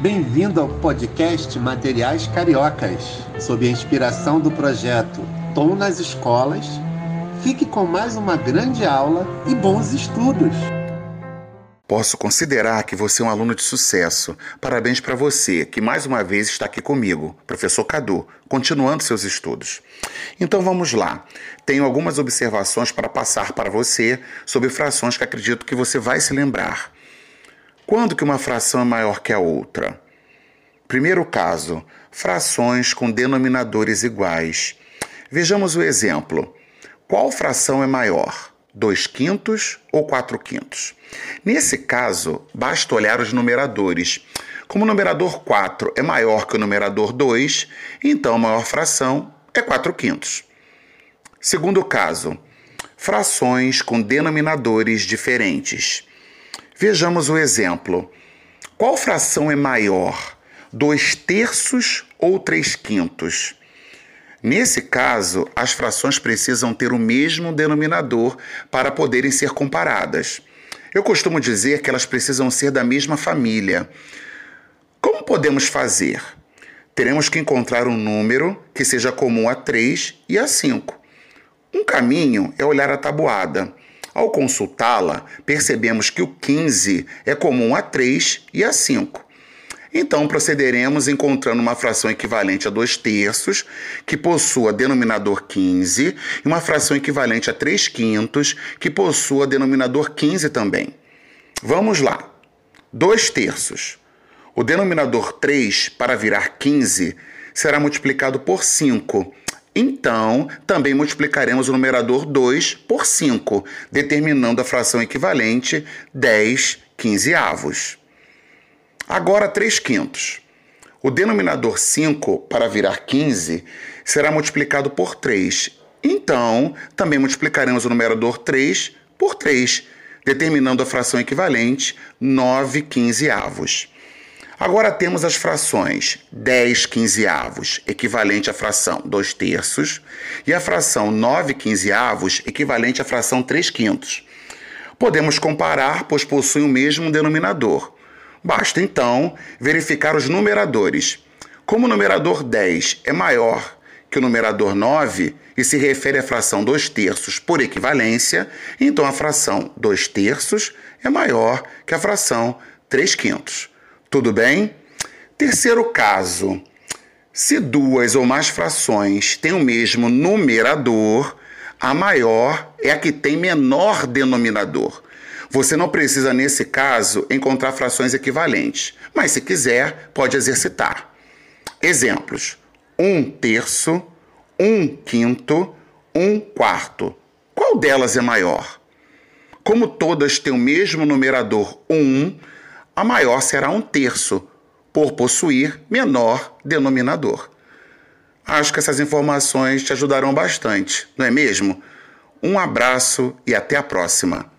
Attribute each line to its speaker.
Speaker 1: Bem-vindo ao podcast Materiais Cariocas, sob a inspiração do projeto Tom nas Escolas. Fique com mais uma grande aula e bons estudos!
Speaker 2: Posso considerar que você é um aluno de sucesso. Parabéns para você, que mais uma vez está aqui comigo, professor Cadu, continuando seus estudos. Então vamos lá. Tenho algumas observações para passar para você sobre frações que acredito que você vai se lembrar. Quando que uma fração é maior que a outra? Primeiro caso, frações com denominadores iguais. Vejamos o exemplo. Qual fração é maior? 2 quintos ou 4 quintos? Nesse caso, basta olhar os numeradores. Como o numerador 4 é maior que o numerador 2, então a maior fração é 4 quintos. Segundo caso, frações com denominadores diferentes. Vejamos o exemplo. Qual fração é maior, 2 terços ou 3 quintos? Nesse caso, as frações precisam ter o mesmo denominador para poderem ser comparadas. Eu costumo dizer que elas precisam ser da mesma família. Como podemos fazer? Teremos que encontrar um número que seja comum a 3 e a 5. Um caminho é olhar a tabuada. Ao consultá-la, percebemos que o 15 é comum a 3 e a 5. Então procederemos encontrando uma fração equivalente a 2 terços, que possua denominador 15, e uma fração equivalente a 3 quintos, que possua denominador 15 também. Vamos lá. 2 terços. O denominador 3, para virar 15, será multiplicado por 5, então, também multiplicaremos o numerador 2 por 5, determinando a fração equivalente 10 quinzeavos. Agora, 3 quintos. O denominador 5, para virar 15, será multiplicado por 3. Então, também multiplicaremos o numerador 3 por 3, determinando a fração equivalente 9 quinzeavos. Agora temos as frações 10 quinzeavos, equivalente à fração 2 terços, e a fração 9 quinzeavos, equivalente à fração 3 quintos. Podemos comparar, pois possuem o mesmo denominador. Basta então verificar os numeradores. Como o numerador 10 é maior que o numerador 9 e se refere à fração 2 terços por equivalência, então a fração 2 terços é maior que a fração 3 quintos. Tudo bem? Terceiro caso: se duas ou mais frações têm o mesmo numerador, a maior é a que tem menor denominador. Você não precisa, nesse caso, encontrar frações equivalentes, mas se quiser, pode exercitar. Exemplos: um terço, um quinto, um quarto. Qual delas é maior? Como todas têm o mesmo numerador 1, a maior será um terço, por possuir menor denominador. Acho que essas informações te ajudarão bastante, não é mesmo? Um abraço e até a próxima!